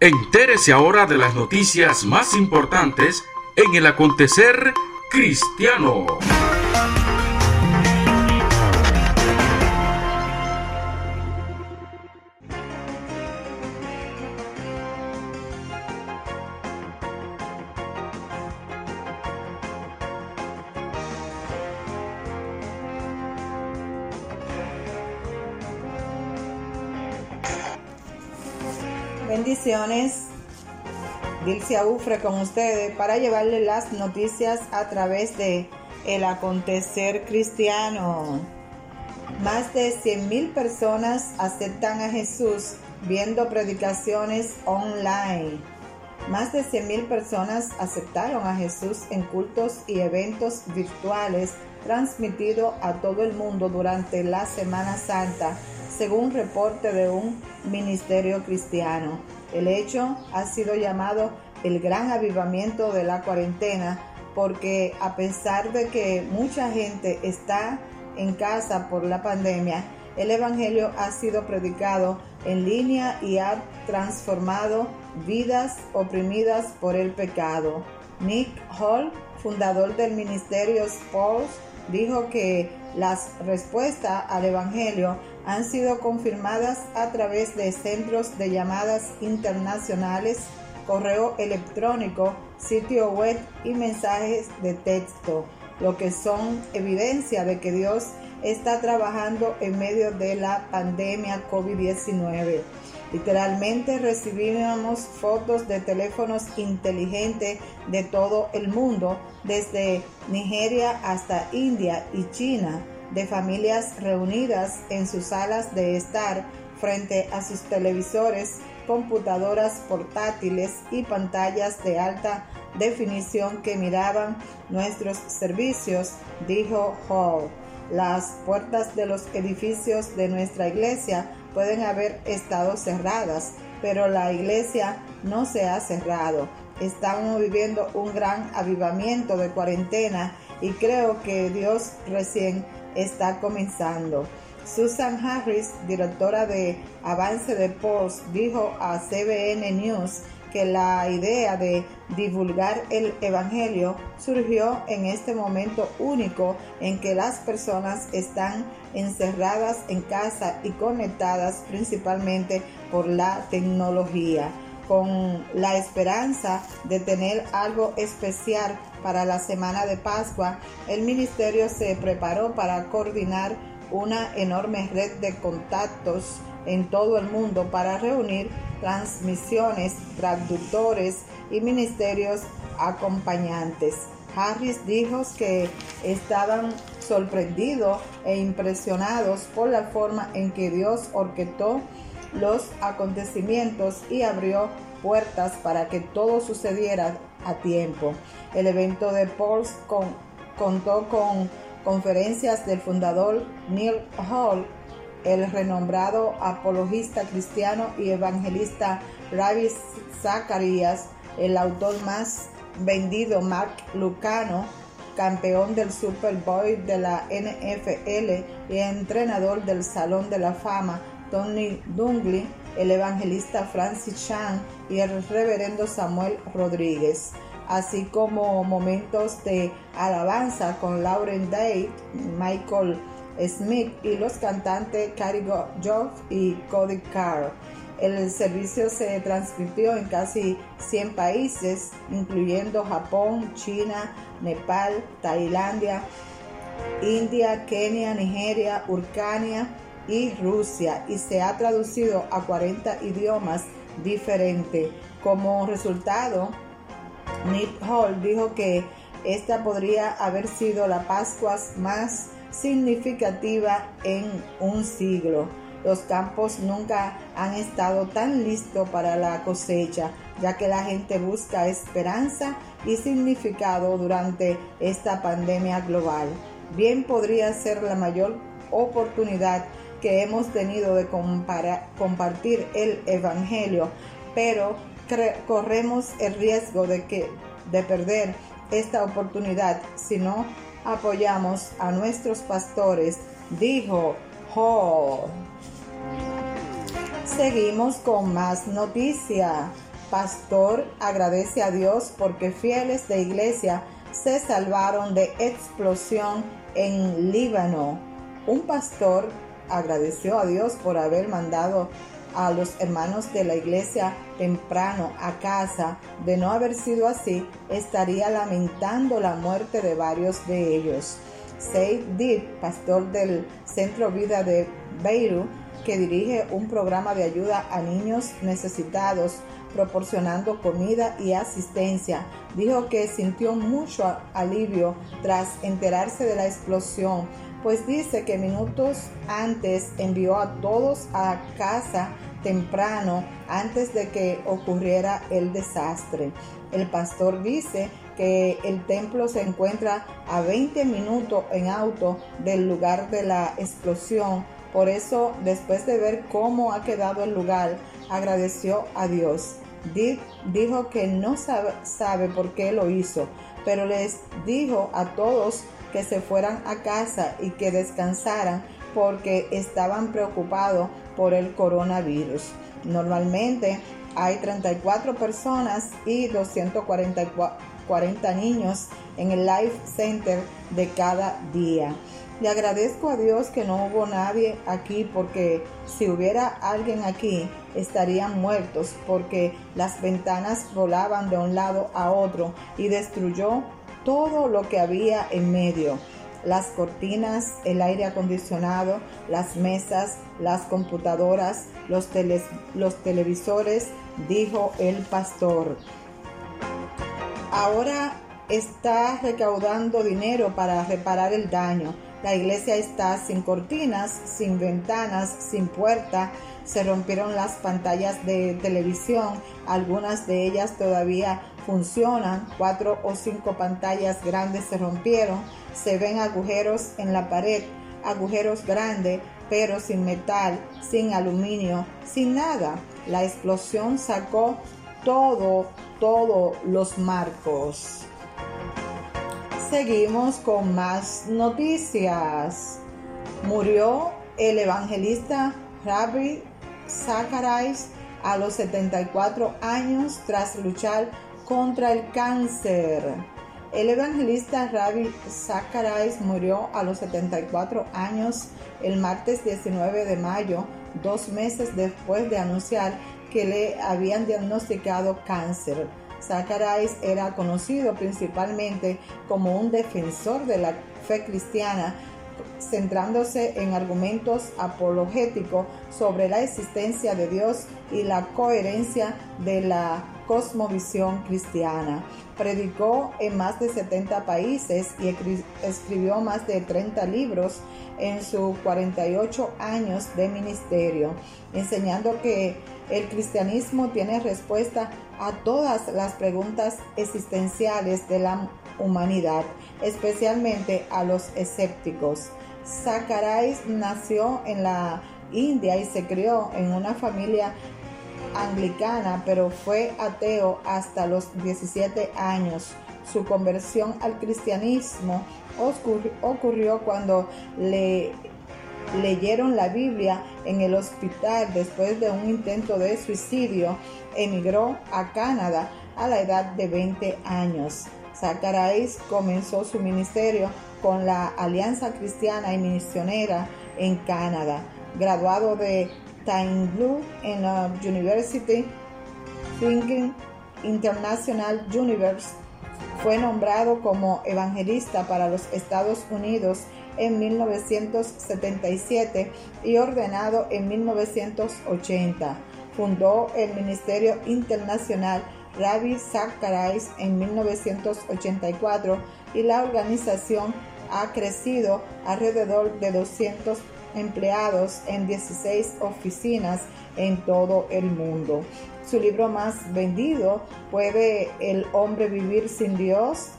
Entérese ahora de las noticias más importantes en el acontecer cristiano. Bendiciones. Dilcia Ufre con ustedes para llevarle las noticias a través de El Acontecer Cristiano. Más de 100.000 personas aceptan a Jesús viendo predicaciones online. Más de 100.000 personas aceptaron a Jesús en cultos y eventos virtuales transmitidos a todo el mundo durante la Semana Santa según reporte de un ministerio cristiano. El hecho ha sido llamado el gran avivamiento de la cuarentena porque a pesar de que mucha gente está en casa por la pandemia, el Evangelio ha sido predicado en línea y ha transformado vidas oprimidas por el pecado. Nick Hall, fundador del ministerio Sports, dijo que las respuestas al Evangelio han sido confirmadas a través de centros de llamadas internacionales, correo electrónico, sitio web y mensajes de texto, lo que son evidencia de que Dios está trabajando en medio de la pandemia COVID-19. Literalmente recibimos fotos de teléfonos inteligentes de todo el mundo, desde Nigeria hasta India y China, de familias reunidas en sus salas de estar frente a sus televisores, computadoras portátiles y pantallas de alta definición que miraban nuestros servicios, dijo Hall. Las puertas de los edificios de nuestra iglesia pueden haber estado cerradas, pero la iglesia no se ha cerrado. Estamos viviendo un gran avivamiento de cuarentena y creo que Dios recién está comenzando. Susan Harris, directora de Avance de Post, dijo a CBN News que la idea de divulgar el Evangelio surgió en este momento único en que las personas están encerradas en casa y conectadas principalmente por la tecnología, con la esperanza de tener algo especial para la semana de Pascua, el ministerio se preparó para coordinar una enorme red de contactos en todo el mundo para reunir transmisiones, traductores y ministerios acompañantes. Harris dijo que estaban sorprendidos e impresionados por la forma en que Dios orquestó los acontecimientos y abrió puertas para que todo sucediera a tiempo. El evento de Pauls contó con conferencias del fundador Neil Hall el renombrado apologista cristiano y evangelista Ravi Zacharias, el autor más vendido Mark Lucano, campeón del Super Bowl de la NFL y entrenador del Salón de la Fama Tony Dungley, el evangelista Francis Chan y el reverendo Samuel Rodríguez, así como momentos de alabanza con Lauren Day, Michael Smith y los cantantes Cary Joff y Cody Carr. El servicio se transmitió en casi 100 países, incluyendo Japón, China, Nepal, Tailandia, India, Kenia, Nigeria, Urcania y Rusia, y se ha traducido a 40 idiomas diferentes. Como resultado, Nick Hall dijo que esta podría haber sido la Pascua más significativa en un siglo. Los campos nunca han estado tan listos para la cosecha, ya que la gente busca esperanza y significado durante esta pandemia global. Bien podría ser la mayor oportunidad que hemos tenido de compartir el Evangelio, pero corremos el riesgo de, que, de perder esta oportunidad si no apoyamos a nuestros pastores, dijo Hall. Seguimos con más noticia. Pastor agradece a Dios porque fieles de iglesia se salvaron de explosión en Líbano. Un pastor agradeció a Dios por haber mandado a los hermanos de la iglesia temprano a casa. De no haber sido así, estaría lamentando la muerte de varios de ellos. Said Dib, pastor del Centro Vida de Beirut, que dirige un programa de ayuda a niños necesitados, proporcionando comida y asistencia, dijo que sintió mucho alivio tras enterarse de la explosión, pues dice que minutos antes envió a todos a casa temprano antes de que ocurriera el desastre. El pastor dice que el templo se encuentra a 20 minutos en auto del lugar de la explosión. Por eso, después de ver cómo ha quedado el lugar, agradeció a Dios. dijo que no sabe, sabe por qué lo hizo, pero les dijo a todos que se fueran a casa y que descansaran porque estaban preocupados por el coronavirus. Normalmente hay 34 personas y 240 niños en el Life Center de cada día. Le agradezco a Dios que no hubo nadie aquí porque si hubiera alguien aquí estarían muertos porque las ventanas volaban de un lado a otro y destruyó todo lo que había en medio las cortinas, el aire acondicionado, las mesas, las computadoras, los, los televisores, dijo el pastor. Ahora está recaudando dinero para reparar el daño. La iglesia está sin cortinas, sin ventanas, sin puerta. Se rompieron las pantallas de televisión, algunas de ellas todavía funcionan. Cuatro o cinco pantallas grandes se rompieron se ven agujeros en la pared, agujeros grandes, pero sin metal, sin aluminio, sin nada. La explosión sacó todo, todos los marcos. Seguimos con más noticias. Murió el evangelista Rabbi Zacharias a los 74 años tras luchar contra el cáncer. El evangelista Rabbi Zacharias murió a los 74 años el martes 19 de mayo, dos meses después de anunciar que le habían diagnosticado cáncer. Zacharias era conocido principalmente como un defensor de la fe cristiana, centrándose en argumentos apologéticos sobre la existencia de Dios y la coherencia de la cosmovisión cristiana. Predicó en más de 70 países y escribió más de 30 libros en sus 48 años de ministerio, enseñando que el cristianismo tiene respuesta a todas las preguntas existenciales de la humanidad, especialmente a los escépticos. Zacharias nació en la India y se crió en una familia anglicana, pero fue ateo hasta los 17 años. Su conversión al cristianismo ocurrió cuando le leyeron la Biblia en el hospital después de un intento de suicidio. Emigró a Canadá a la edad de 20 años. Zacharias comenzó su ministerio con la Alianza Cristiana y Misionera en Canadá. Graduado de Blue en la University Thinking International Universe, fue nombrado como evangelista para los Estados Unidos en 1977 y ordenado en 1980. Fundó el Ministerio Internacional Rabbi Zacharias en 1984 y la organización ha crecido alrededor de 200 empleados en 16 oficinas en todo el mundo. Su libro más vendido, ¿Puede el hombre vivir sin Dios?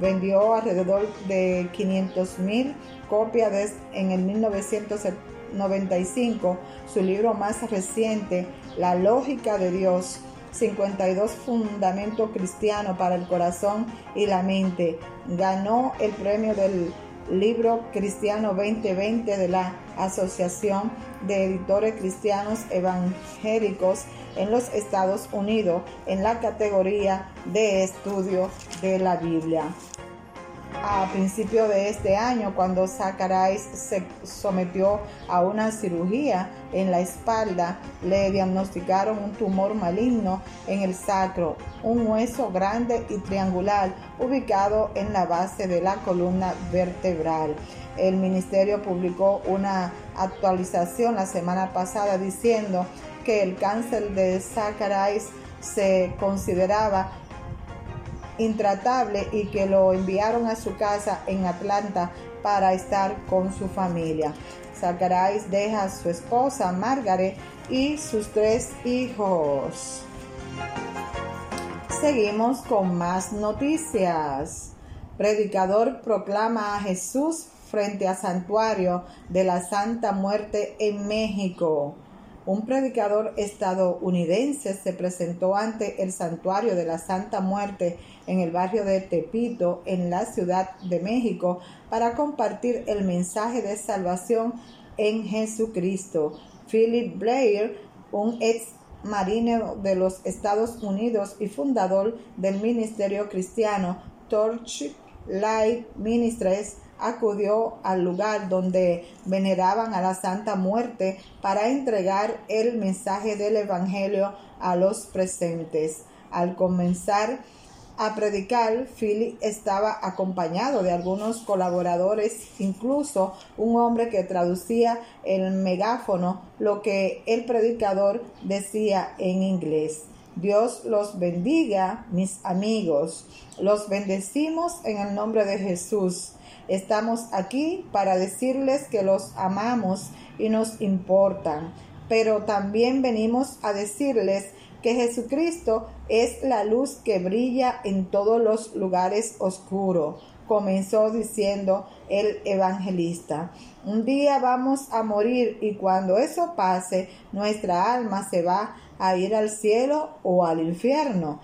Vendió alrededor de 500 mil copias en el 1995. Su libro más reciente, La lógica de Dios, 52 Fundamentos Cristianos para el Corazón y la Mente. Ganó el premio del libro Cristiano 2020 de la Asociación de Editores Cristianos Evangélicos en los Estados Unidos en la categoría de estudio de la Biblia a principio de este año cuando Zacharias se sometió a una cirugía en la espalda, le diagnosticaron un tumor maligno en el sacro, un hueso grande y triangular ubicado en la base de la columna vertebral. El ministerio publicó una actualización la semana pasada diciendo que el cáncer de Zacharias se consideraba intratable y que lo enviaron a su casa en Atlanta para estar con su familia. Zacharias deja a su esposa Margaret y sus tres hijos. Seguimos con más noticias. Predicador proclama a Jesús frente al santuario de la Santa Muerte en México un predicador estadounidense se presentó ante el santuario de la Santa Muerte en el barrio de Tepito, en la Ciudad de México, para compartir el mensaje de salvación en Jesucristo. Philip Blair, un ex marino de los Estados Unidos y fundador del ministerio cristiano Torchlight Ministries, acudió al lugar donde veneraban a la Santa Muerte para entregar el mensaje del Evangelio a los presentes. Al comenzar a predicar, Philip estaba acompañado de algunos colaboradores, incluso un hombre que traducía el megáfono lo que el predicador decía en inglés. Dios los bendiga, mis amigos. Los bendecimos en el nombre de Jesús. Estamos aquí para decirles que los amamos y nos importan, pero también venimos a decirles que Jesucristo es la luz que brilla en todos los lugares oscuros, comenzó diciendo el evangelista. Un día vamos a morir y cuando eso pase, nuestra alma se va a ir al cielo o al infierno.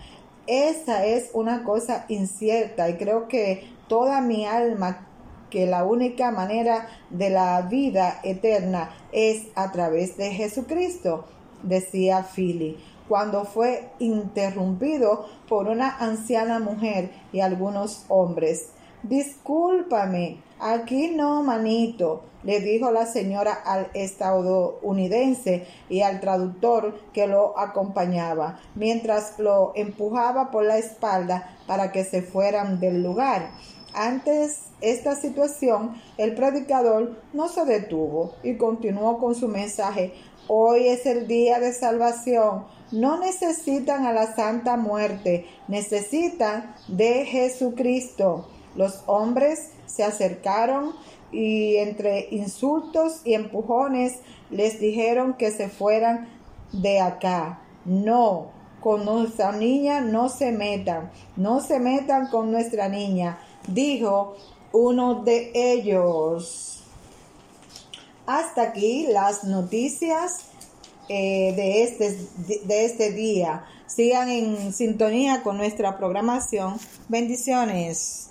Esa es una cosa incierta y creo que toda mi alma que la única manera de la vida eterna es a través de Jesucristo, decía Philly, cuando fue interrumpido por una anciana mujer y algunos hombres. Discúlpame, aquí no, manito, le dijo la señora al estadounidense y al traductor que lo acompañaba, mientras lo empujaba por la espalda para que se fueran del lugar. Antes esta situación, el predicador no se detuvo y continuó con su mensaje. Hoy es el día de salvación. No necesitan a la santa muerte, necesitan de Jesucristo. Los hombres se acercaron y entre insultos y empujones les dijeron que se fueran de acá. No, con nuestra niña no se metan, no se metan con nuestra niña dijo uno de ellos. Hasta aquí las noticias eh, de, este, de este día. Sigan en sintonía con nuestra programación. Bendiciones.